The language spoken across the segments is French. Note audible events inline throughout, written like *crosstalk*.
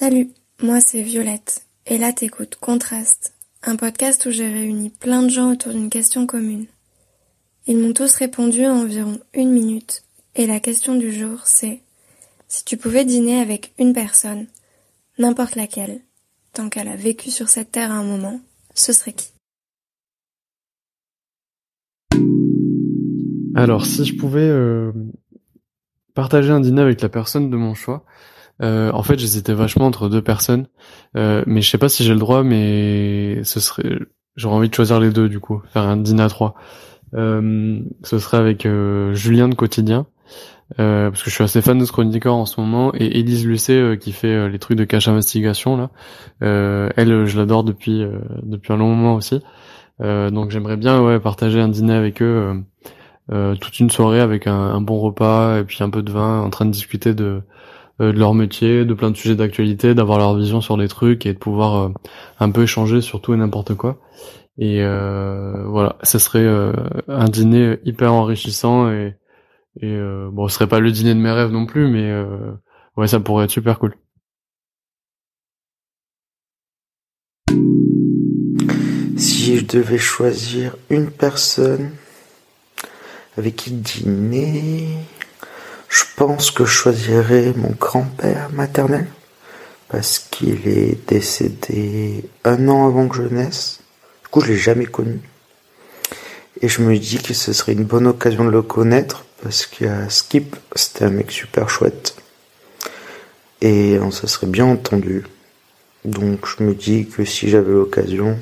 Salut, moi c'est Violette, et là t'écoutes Contraste, un podcast où j'ai réuni plein de gens autour d'une question commune. Ils m'ont tous répondu en environ une minute, et la question du jour c'est si tu pouvais dîner avec une personne, n'importe laquelle, tant qu'elle a vécu sur cette terre à un moment, ce serait qui? Alors, si je pouvais euh, partager un dîner avec la personne de mon choix, euh, en fait, j'hésitais vachement entre deux personnes, euh, mais je sais pas si j'ai le droit, mais ce serait, j'aurais envie de choisir les deux du coup, faire un dîner à trois. Euh, ce serait avec euh, Julien de Quotidien, euh, parce que je suis assez fan de ce en ce moment, et Élise Lucet qui fait les trucs de cache investigation là. elle, je l'adore depuis depuis un long moment aussi. donc j'aimerais bien ouais partager un dîner avec eux. toute une soirée avec un, bon repas et puis un peu de vin en train de discuter de euh, de leur métier, de plein de sujets d'actualité, d'avoir leur vision sur les trucs et de pouvoir euh, un peu échanger sur tout et n'importe quoi. Et euh, voilà, ce serait un dîner hyper enrichissant et, et bon, ce serait pas le dîner de mes rêves non plus, mais ouais, ça pourrait être super cool. Si je devais choisir une personne avec qui dîner, je pense que je choisirais mon grand-père maternel parce qu'il est décédé un an avant que je naisse. Du coup, je l'ai jamais connu. Et je me dis que ce serait une bonne occasion de le connaître parce que Skip, c'était un mec super chouette. Et on se serait bien entendu. Donc je me dis que si j'avais l'occasion,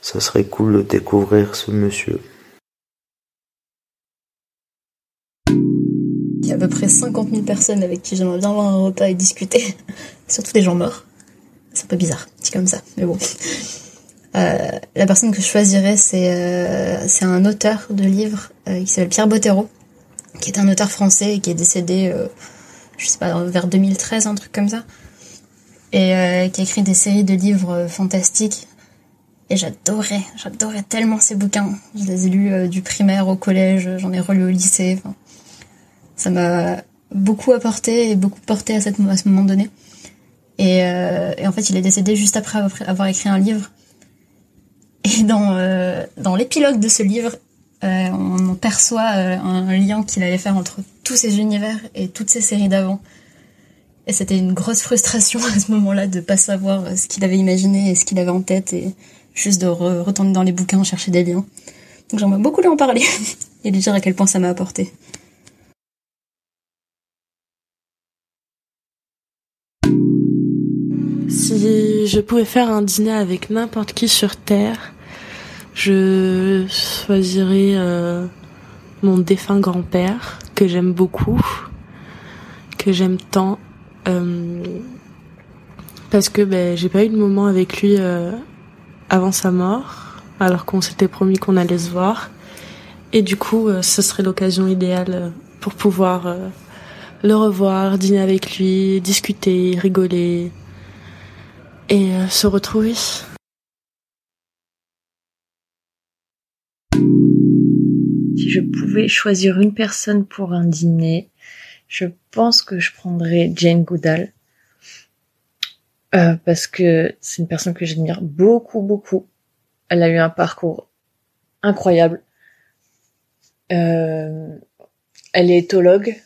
ça serait cool de découvrir ce monsieur. Peu près 50 000 personnes avec qui j'aimerais bien avoir un repas et discuter. *laughs* Surtout des gens morts. C'est un peu bizarre, c'est comme ça, mais bon. Euh, la personne que je choisirais, c'est euh, un auteur de livres euh, qui s'appelle Pierre Bottero, qui est un auteur français et qui est décédé, je sais pas, vers 2013, un truc comme ça, et qui a écrit des séries de livres fantastiques. Et j'adorais, j'adorais tellement ces bouquins. Je les ai lus du primaire au collège, j'en ai relu au lycée. Enfin, ça m'a beaucoup apporté et beaucoup porté à, ce moment donné. Et, euh, et, en fait, il est décédé juste après avoir écrit un livre. Et dans, euh, l'épilogue de ce livre, euh, on perçoit un lien qu'il allait faire entre tous ces univers et toutes ces séries d'avant. Et c'était une grosse frustration à ce moment-là de pas savoir ce qu'il avait imaginé et ce qu'il avait en tête et juste de retourner dans les bouquins chercher des liens. Donc j'aimerais beaucoup lui en parler *laughs* et lui dire à quel point ça m'a apporté. Je pouvais faire un dîner avec n'importe qui sur Terre, je choisirais euh, mon défunt grand-père, que j'aime beaucoup, que j'aime tant, euh, parce que ben, j'ai pas eu de moment avec lui euh, avant sa mort, alors qu'on s'était promis qu'on allait se voir. Et du coup, ce serait l'occasion idéale pour pouvoir le revoir, dîner avec lui, discuter, rigoler, et euh, se retrouver. Si je pouvais choisir une personne pour un dîner, je pense que je prendrais Jane Goodall. Euh, parce que c'est une personne que j'admire beaucoup, beaucoup. Elle a eu un parcours incroyable. Euh, elle est éthologue.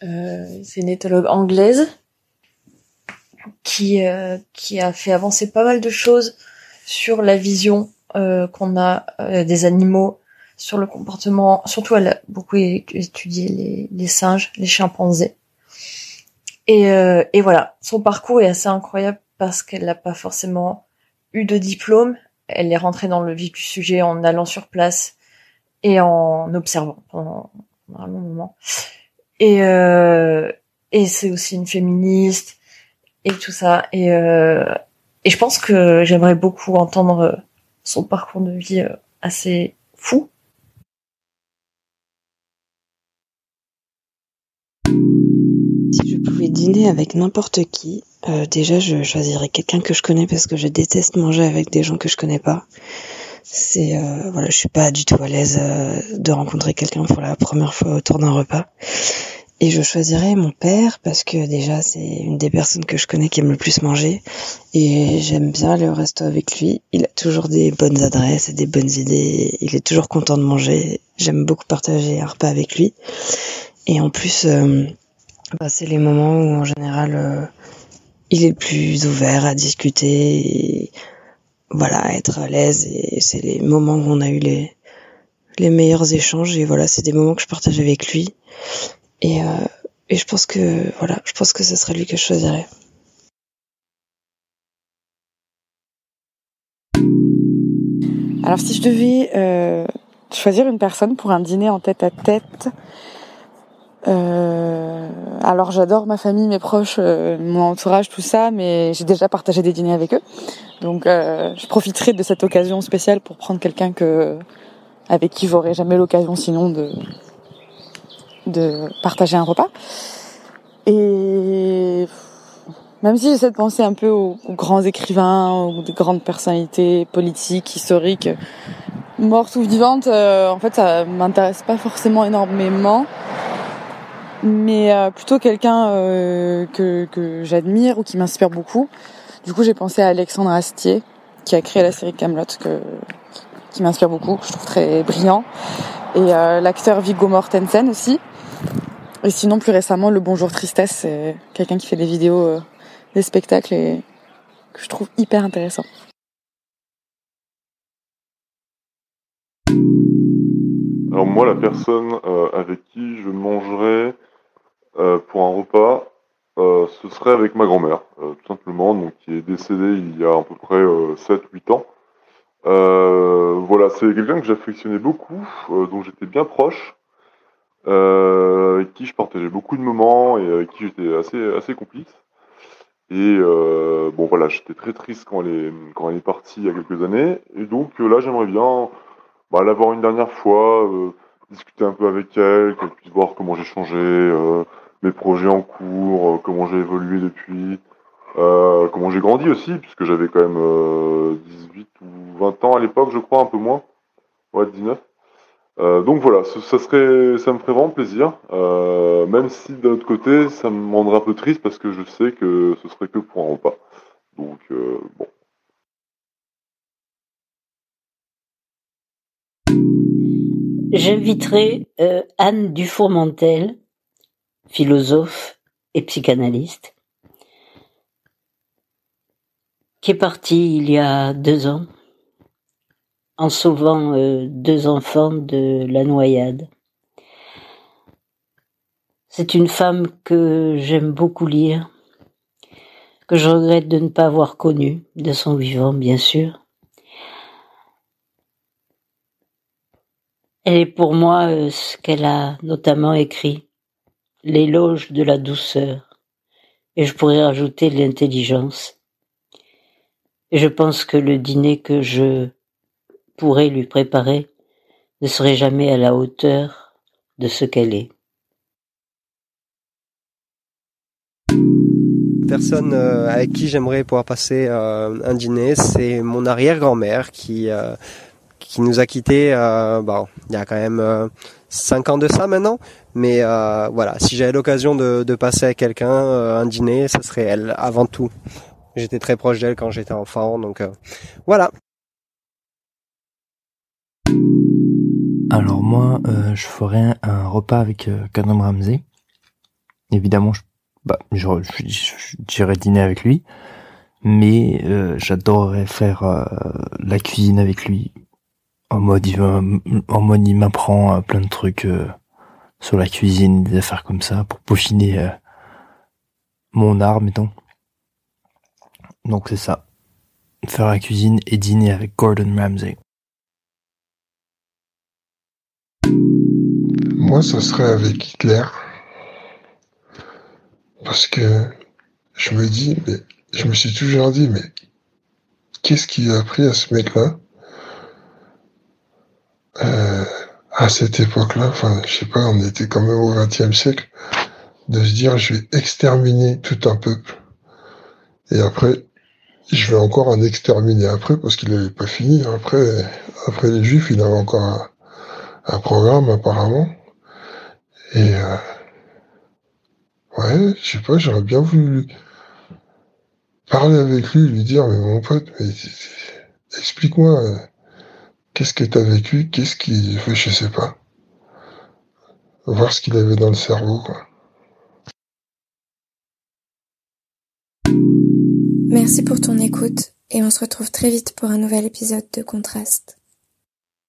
c'est une éthologue anglaise qui euh, qui a fait avancer pas mal de choses sur la vision euh, qu'on a euh, des animaux, sur le comportement. Surtout, elle a beaucoup étudié les, les singes, les chimpanzés. Et, et voilà, son parcours est assez incroyable parce qu'elle n'a pas forcément eu de diplôme. Elle est rentrée dans le vif du sujet en allant sur place et en observant pendant, un long moment. Et, et c'est aussi une féministe et tout ça. Et, euh, et je pense que j'aimerais beaucoup entendre euh, son parcours de vie euh, assez fou. Si je pouvais dîner avec n'importe qui, déjà je choisirais quelqu'un que je connais parce que je déteste manger avec des gens que je connais pas. C'est euh, voilà, je suis pas du tout à l'aise de rencontrer quelqu'un pour la première fois autour d'un repas. Et je choisirais mon père parce que déjà c'est une des personnes que je connais qui aime le plus manger et j'aime bien aller au resto avec lui. Il a toujours des bonnes adresses et des bonnes idées. Il est toujours content de manger. J'aime beaucoup partager un repas avec lui. Et en plus, euh, bah, c'est les moments où en général euh, il est le plus ouvert à discuter, et, voilà, être à l'aise. Et c'est les moments où on a eu les les meilleurs échanges. Et voilà, c'est des moments que je partage avec lui. Et, euh, et je pense que voilà, je pense que ce serait lui que je choisirais. Alors si je devais euh, choisir une personne pour un dîner en tête à tête, euh, alors j'adore ma famille, mes proches, mon entourage, tout ça, mais j'ai déjà partagé des dîners avec eux. Donc je profiterai de cette occasion spéciale pour prendre quelqu'un que avec qui j'aurais jamais l'occasion sinon de de partager un repas. Et même si j'essaie de penser un peu aux, grands écrivains, aux grandes personnalités politiques, historiques, mortes ou vivantes, euh, en fait ça m'intéresse pas forcément énormément mais euh, plutôt quelqu'un euh, que, que j'admire ou qui m'inspire beaucoup. Du coup, j'ai pensé à Alexandre Astier, qui a créé la série Camelot, que qui m'inspire beaucoup, que je trouve très brillant, et euh, l'acteur Viggo Mortensen aussi. Et sinon, plus récemment, Le Bonjour Tristesse, c'est quelqu'un qui fait des vidéos, euh, des spectacles et que je trouve hyper intéressant. Alors moi, la personne euh, avec qui je mangerais euh, pour un repas, ce serait avec ma grand-mère, tout simplement, donc qui est décédée il y a à peu près 7-8 ans. voilà, c'est quelqu'un que j'affectionnais beaucoup, dont j'étais bien proche, avec qui je partageais beaucoup de moments et avec qui j'étais assez, assez complice. Et bon voilà, j'étais très triste quand elle est, quand elle est partie il y a quelques années. Et donc là, j'aimerais bien bah, l'avoir une dernière fois, euh, discuter un peu avec elle, qu'elle puisse voir comment j'ai changé, euh, mes projets en cours, euh, comment j'ai évolué depuis, comment j'ai grandi aussi, puisque j'avais quand même 18 ou 20 ans à l'époque, je crois, un peu moins. Ouais, 19. Donc voilà, ça, me ferait vraiment plaisir, même si d'un autre côté, ça me rendrait un peu triste parce que je sais que ce serait que pour un repas. Donc bon. J'inviterai euh, Anne Dufourmentel, philosophe et psychanalyste, qui est partie il y a deux ans en sauvant euh, deux enfants de la noyade. C'est une femme que j'aime beaucoup lire, que je regrette de ne pas avoir connue, de son vivant bien sûr. Elle est pour moi euh, ce qu'elle a notamment écrit, l'éloge de la douceur, et je pourrais rajouter l'intelligence. Et je pense que le dîner que je pourrais lui préparer ne serait jamais à la hauteur de ce qu'elle est. Personne euh, avec qui j'aimerais pouvoir passer euh, un dîner, c'est mon arrière-grand-mère qui qui nous a quittés euh, bon, il y a quand même euh, cinq ans de ça maintenant. Mais euh, voilà, si j'avais l'occasion de, de, passer avec quelqu'un un dîner, ce serait elle avant tout. J'étais très proche d'elle quand j'étais enfant, donc voilà. Alors moi, je ferais un, repas avec euh, Ramsey. Évidemment, je, bah, dîner avec lui, mais j'adorerais faire la cuisine avec lui en mode il en mode il m'apprend euh, plein de trucs euh, sur la cuisine, des affaires comme ça pour peaufiner euh, mon art, mettons. Donc c'est ça. Faire la cuisine et dîner avec Gordon Ramsay. Moi, ça serait avec Hitler. Parce que je me dis, mais je me suis toujours dit, mais qu'est-ce qui a appris à ce mec-là? Euh, à cette époque-là, enfin, je sais pas, on était quand même au XXe siècle, de se dire, je vais exterminer tout un peuple. Et après, je vais encore en exterminer après, parce qu'il n'avait pas fini. Après, après les Juifs, il avait encore un, programme, apparemment. Et, euh, ouais, je sais pas, j'aurais bien voulu parler avec lui, lui dire, mais mon pote, mais explique-moi, euh, qu'est-ce que t'as vécu, qu'est-ce qui, fait, je sais pas. Voir ce qu'il avait dans le cerveau, quoi. Merci pour ton écoute et on se retrouve très vite pour un nouvel épisode de Contraste.